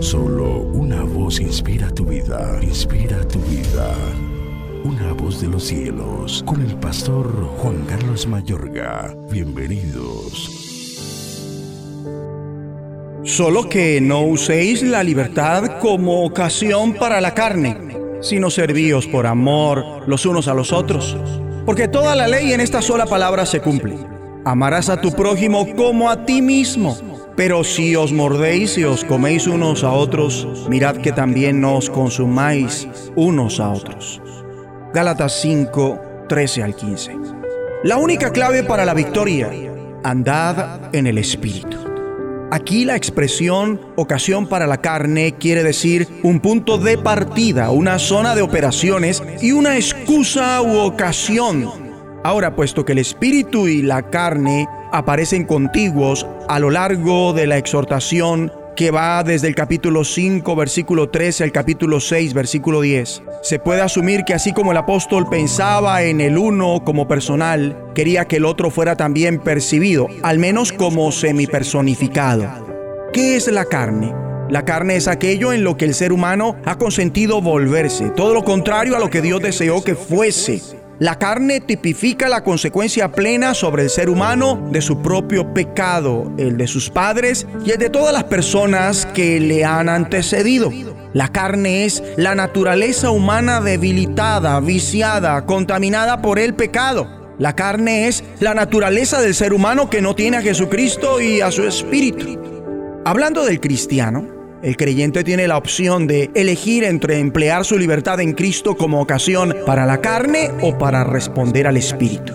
Solo una voz inspira tu vida, inspira tu vida. Una voz de los cielos, con el pastor Juan Carlos Mayorga. Bienvenidos. Solo que no uséis la libertad como ocasión para la carne, sino servíos por amor los unos a los otros. Porque toda la ley en esta sola palabra se cumple. Amarás a tu prójimo como a ti mismo. Pero si os mordéis y os coméis unos a otros, mirad que también no os consumáis unos a otros. Gálatas 5, 13 al 15. La única clave para la victoria, andad en el Espíritu. Aquí la expresión ocasión para la carne quiere decir un punto de partida, una zona de operaciones y una excusa u ocasión. Ahora, puesto que el espíritu y la carne aparecen contiguos a lo largo de la exhortación que va desde el capítulo 5, versículo 13 al capítulo 6, versículo 10. Se puede asumir que así como el apóstol pensaba en el uno como personal, quería que el otro fuera también percibido, al menos como semipersonificado. ¿Qué es la carne? La carne es aquello en lo que el ser humano ha consentido volverse, todo lo contrario a lo que Dios deseó que fuese. La carne tipifica la consecuencia plena sobre el ser humano de su propio pecado, el de sus padres y el de todas las personas que le han antecedido. La carne es la naturaleza humana debilitada, viciada, contaminada por el pecado. La carne es la naturaleza del ser humano que no tiene a Jesucristo y a su espíritu. Hablando del cristiano, el creyente tiene la opción de elegir entre emplear su libertad en Cristo como ocasión para la carne o para responder al Espíritu.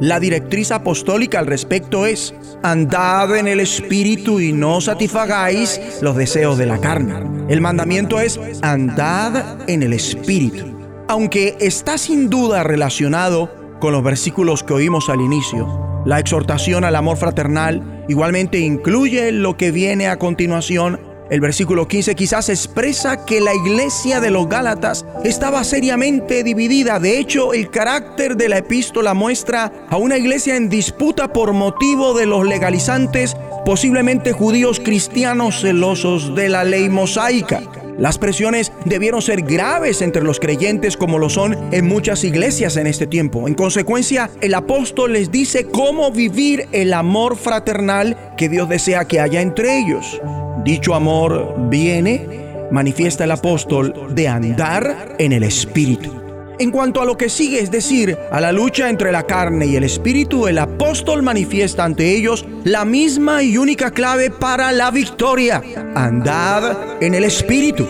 La directriz apostólica al respecto es, andad en el Espíritu y no satisfagáis los deseos de la carne. El mandamiento es, andad en el Espíritu. Aunque está sin duda relacionado con los versículos que oímos al inicio, la exhortación al amor fraternal igualmente incluye lo que viene a continuación el versículo 15 quizás expresa que la iglesia de los Gálatas estaba seriamente dividida. De hecho, el carácter de la epístola muestra a una iglesia en disputa por motivo de los legalizantes, posiblemente judíos cristianos celosos de la ley mosaica. Las presiones debieron ser graves entre los creyentes como lo son en muchas iglesias en este tiempo. En consecuencia, el apóstol les dice cómo vivir el amor fraternal que Dios desea que haya entre ellos. Dicho amor viene, manifiesta el apóstol, de andar en el Espíritu. En cuanto a lo que sigue, es decir, a la lucha entre la carne y el espíritu, el apóstol manifiesta ante ellos la misma y única clave para la victoria. Andad en el espíritu.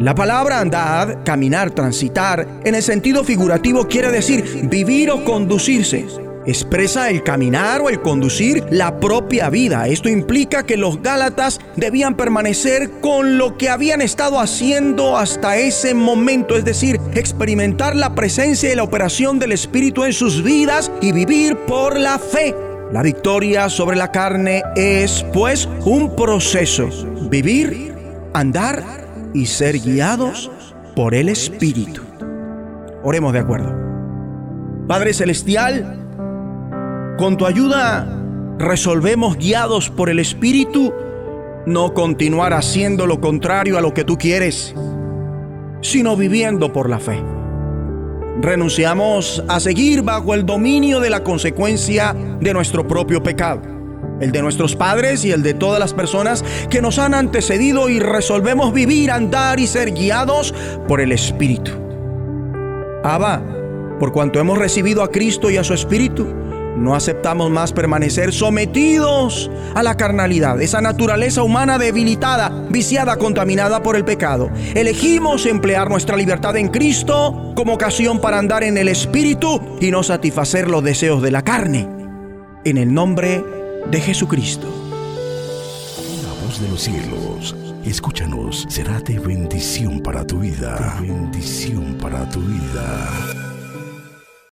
La palabra andad, caminar, transitar, en el sentido figurativo quiere decir vivir o conducirse expresa el caminar o el conducir la propia vida. Esto implica que los Gálatas debían permanecer con lo que habían estado haciendo hasta ese momento, es decir, experimentar la presencia y la operación del Espíritu en sus vidas y vivir por la fe. La victoria sobre la carne es, pues, un proceso. Vivir, andar y ser guiados por el Espíritu. Oremos de acuerdo. Padre Celestial, con tu ayuda resolvemos guiados por el Espíritu no continuar haciendo lo contrario a lo que tú quieres, sino viviendo por la fe. Renunciamos a seguir bajo el dominio de la consecuencia de nuestro propio pecado, el de nuestros padres y el de todas las personas que nos han antecedido y resolvemos vivir, andar y ser guiados por el Espíritu. Abba, por cuanto hemos recibido a Cristo y a su Espíritu, no aceptamos más permanecer sometidos a la carnalidad, esa naturaleza humana debilitada, viciada, contaminada por el pecado. Elegimos emplear nuestra libertad en Cristo como ocasión para andar en el Espíritu y no satisfacer los deseos de la carne. En el nombre de Jesucristo. La voz de los cielos, escúchanos, será de bendición para tu vida. bendición para tu vida.